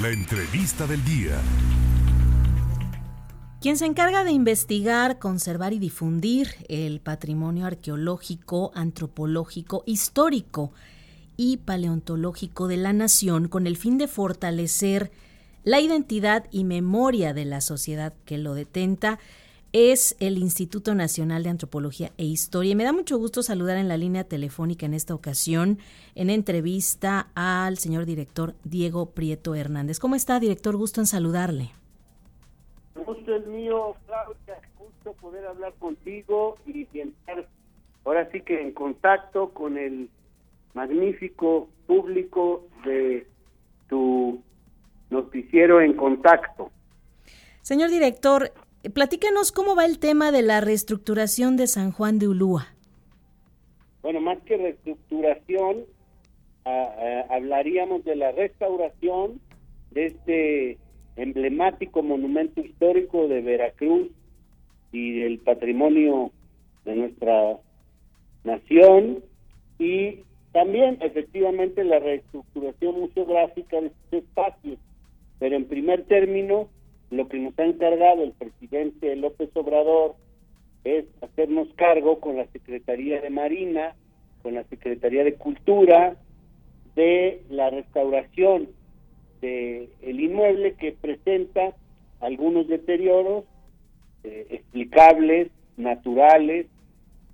La entrevista del día. Quien se encarga de investigar, conservar y difundir el patrimonio arqueológico, antropológico, histórico y paleontológico de la nación con el fin de fortalecer la identidad y memoria de la sociedad que lo detenta es el Instituto Nacional de Antropología e Historia. Y me da mucho gusto saludar en la línea telefónica en esta ocasión, en entrevista al señor director Diego Prieto Hernández. ¿Cómo está, director? Gusto en saludarle. Gusto es mío, Claudia. Gusto poder hablar contigo y estar ahora sí que en contacto con el magnífico público de tu noticiero en contacto. Señor director, Platícanos cómo va el tema de la reestructuración de San Juan de Ulúa. Bueno, más que reestructuración, hablaríamos de la restauración de este emblemático monumento histórico de Veracruz y del patrimonio de nuestra nación y también efectivamente la reestructuración museográfica de estos espacios. Pero en primer término, lo que nos ha encargado el presidente López Obrador es hacernos cargo con la Secretaría de Marina, con la Secretaría de Cultura, de la restauración del el inmueble que presenta algunos deterioros eh, explicables, naturales,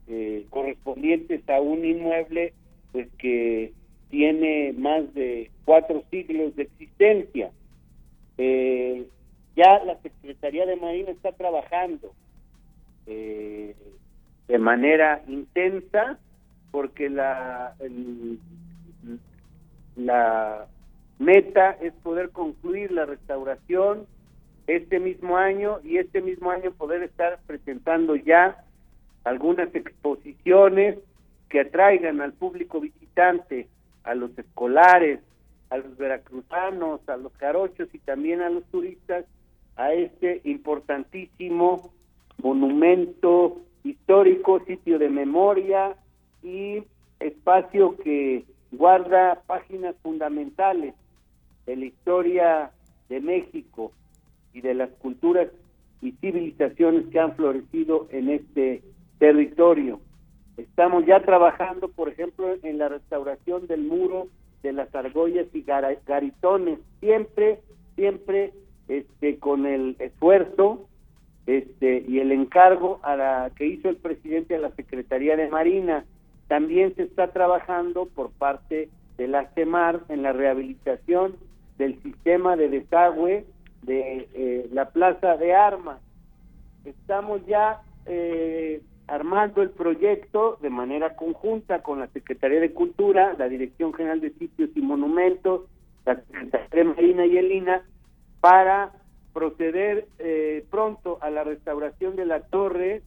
eh, correspondientes a un inmueble pues que tiene más de cuatro siglos de existencia. Eh, ya la Secretaría de Marina está trabajando eh, de manera intensa porque la la meta es poder concluir la restauración este mismo año y este mismo año poder estar presentando ya algunas exposiciones que atraigan al público visitante, a los escolares, a los veracruzanos, a los carochos y también a los turistas a este importantísimo monumento histórico, sitio de memoria y espacio que guarda páginas fundamentales de la historia de México y de las culturas y civilizaciones que han florecido en este territorio. Estamos ya trabajando, por ejemplo, en la restauración del muro de las argollas y garitones, siempre, siempre este con el esfuerzo este y el encargo a la que hizo el presidente a la Secretaría de Marina. También se está trabajando por parte de la CEMAR en la rehabilitación del sistema de desagüe de eh, la Plaza de Armas. Estamos ya eh, armando el proyecto de manera conjunta con la Secretaría de Cultura, la Dirección General de Sitios y Monumentos, la Secretaría de Marina y Elina, para proceder eh, pronto a la restauración de la torre,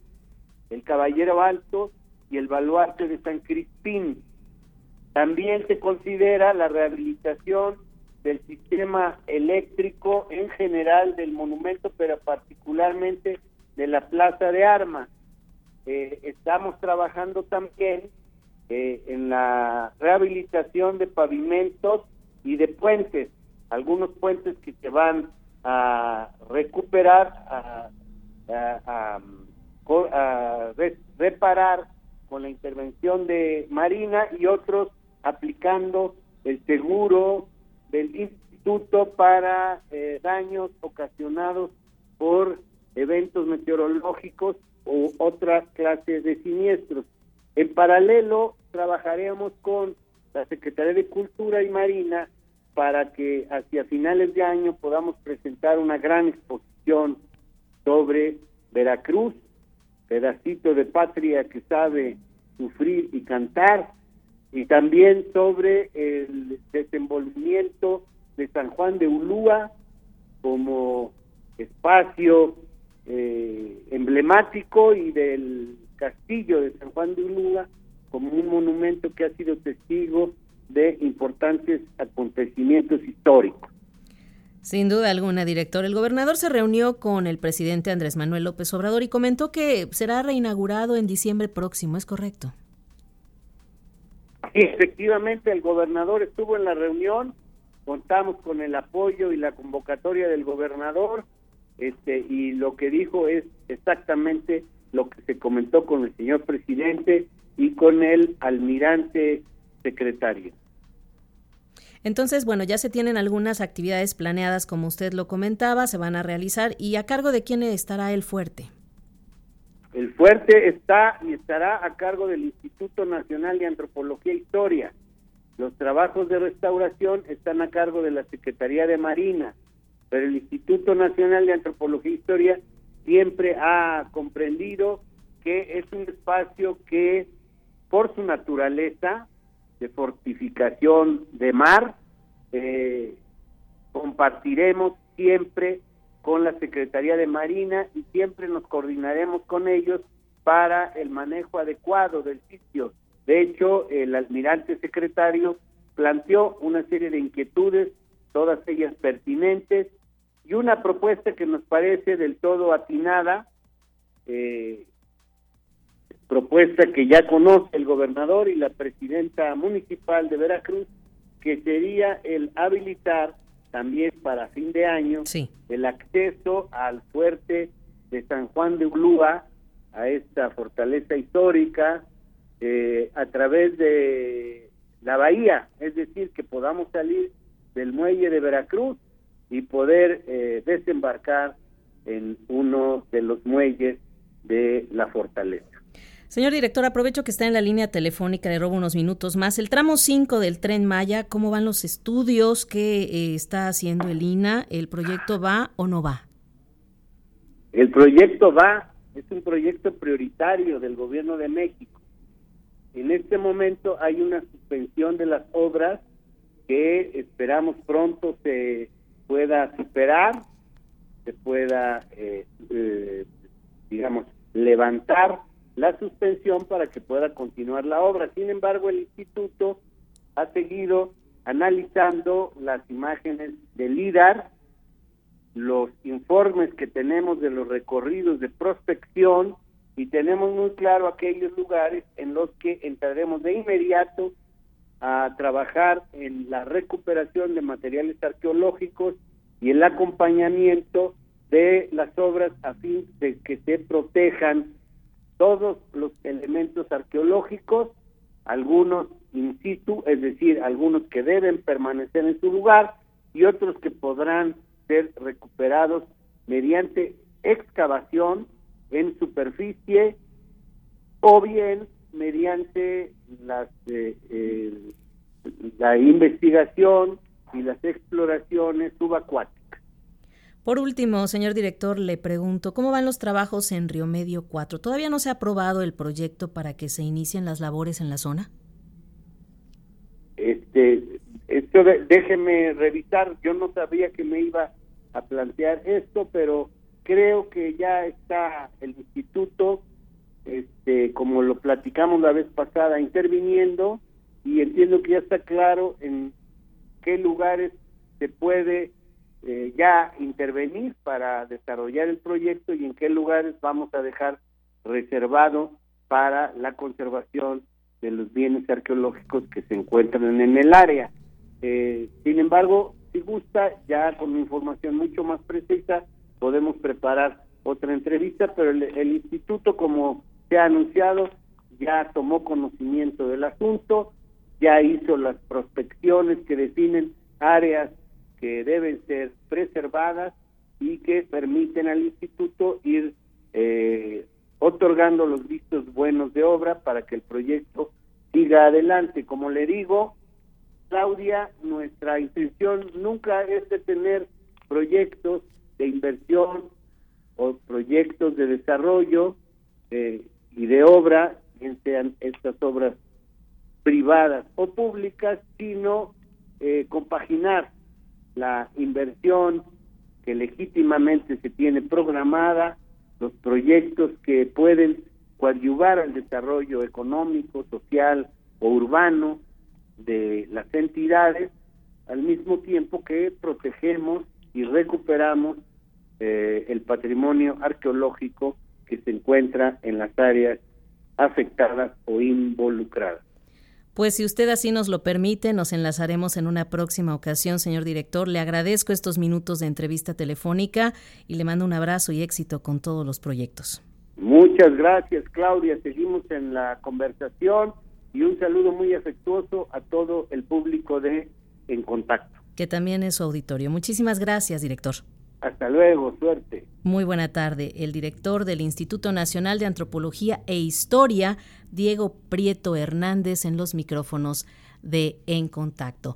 el Caballero Alto y el baluarte de San Crispín. También se considera la rehabilitación del sistema eléctrico en general del monumento, pero particularmente de la Plaza de Armas. Eh, estamos trabajando también eh, en la rehabilitación de pavimentos y de puentes algunos puentes que se van a recuperar, a, reparar con la intervención de Marina y otros aplicando el seguro del instituto para eh, daños ocasionados por eventos meteorológicos u otras clases de siniestros. En paralelo, trabajaremos con la Secretaría de Cultura y Marina para que hacia finales de año podamos presentar una gran exposición sobre Veracruz, pedacito de patria que sabe sufrir y cantar, y también sobre el desenvolvimiento de San Juan de Ulúa como espacio eh, emblemático y del castillo de San Juan de Ulúa como un monumento que ha sido testigo de importantes acontecimientos históricos. Sin duda alguna, director. El gobernador se reunió con el presidente Andrés Manuel López Obrador y comentó que será reinaugurado en diciembre próximo, ¿es correcto? Sí, efectivamente, el gobernador estuvo en la reunión contamos con el apoyo y la convocatoria del gobernador, este, y lo que dijo es exactamente lo que se comentó con el señor presidente y con el almirante secretario. Entonces, bueno, ya se tienen algunas actividades planeadas, como usted lo comentaba, se van a realizar. ¿Y a cargo de quién estará el fuerte? El fuerte está y estará a cargo del Instituto Nacional de Antropología e Historia. Los trabajos de restauración están a cargo de la Secretaría de Marina, pero el Instituto Nacional de Antropología e Historia siempre ha comprendido que es un espacio que, por su naturaleza, de fortificación de mar, eh, compartiremos siempre con la Secretaría de Marina y siempre nos coordinaremos con ellos para el manejo adecuado del sitio. De hecho, el almirante secretario planteó una serie de inquietudes, todas ellas pertinentes, y una propuesta que nos parece del todo atinada, eh, propuesta que ya conoce el gobernador y la presidenta municipal de Veracruz, que sería el habilitar también para fin de año el acceso al fuerte de San Juan de Ulúa, a esta fortaleza histórica, eh, a través de la bahía, es decir, que podamos salir del muelle de Veracruz y poder eh, desembarcar en uno de los muelles de la fortaleza. Señor director, aprovecho que está en la línea telefónica, le robo unos minutos más. El tramo 5 del tren Maya, ¿cómo van los estudios? ¿Qué eh, está haciendo el INA? ¿El proyecto va o no va? El proyecto va, es un proyecto prioritario del gobierno de México. En este momento hay una suspensión de las obras que esperamos pronto se pueda superar, se pueda, eh, eh, digamos, levantar la suspensión para que pueda continuar la obra. Sin embargo, el instituto ha seguido analizando las imágenes del LIDAR, los informes que tenemos de los recorridos de prospección y tenemos muy claro aquellos lugares en los que entraremos de inmediato a trabajar en la recuperación de materiales arqueológicos y el acompañamiento de las obras a fin de que se protejan todos los elementos arqueológicos, algunos in situ, es decir, algunos que deben permanecer en su lugar y otros que podrán ser recuperados mediante excavación en superficie o bien mediante las, eh, eh, la investigación y las exploraciones subacuáticas. Por último, señor director, le pregunto, ¿cómo van los trabajos en Río Medio 4? ¿Todavía no se ha aprobado el proyecto para que se inicien las labores en la zona? Este, déjeme revisar, yo no sabía que me iba a plantear esto, pero creo que ya está el instituto, este, como lo platicamos la vez pasada, interviniendo y entiendo que ya está claro en qué lugares se puede eh, ya intervenir para desarrollar el proyecto y en qué lugares vamos a dejar reservado para la conservación de los bienes arqueológicos que se encuentran en el área. Eh, sin embargo, si gusta, ya con información mucho más precisa, podemos preparar otra entrevista, pero el, el instituto, como se ha anunciado, ya tomó conocimiento del asunto, ya hizo las prospecciones que definen áreas que deben ser preservadas y que permiten al instituto ir eh, otorgando los vistos buenos de obra para que el proyecto siga adelante. Como le digo, Claudia, nuestra intención nunca es de tener proyectos de inversión o proyectos de desarrollo eh, y de obra, bien sean estas obras privadas o públicas, sino eh, compaginar la inversión que legítimamente se tiene programada, los proyectos que pueden coadyuvar al desarrollo económico, social o urbano de las entidades, al mismo tiempo que protegemos y recuperamos eh, el patrimonio arqueológico que se encuentra en las áreas afectadas o involucradas. Pues si usted así nos lo permite, nos enlazaremos en una próxima ocasión, señor director. Le agradezco estos minutos de entrevista telefónica y le mando un abrazo y éxito con todos los proyectos. Muchas gracias, Claudia. Seguimos en la conversación y un saludo muy afectuoso a todo el público de En Contacto. Que también es su auditorio. Muchísimas gracias, director. Hasta luego, suerte. Muy buena tarde. El director del Instituto Nacional de Antropología e Historia, Diego Prieto Hernández, en los micrófonos de En Contacto.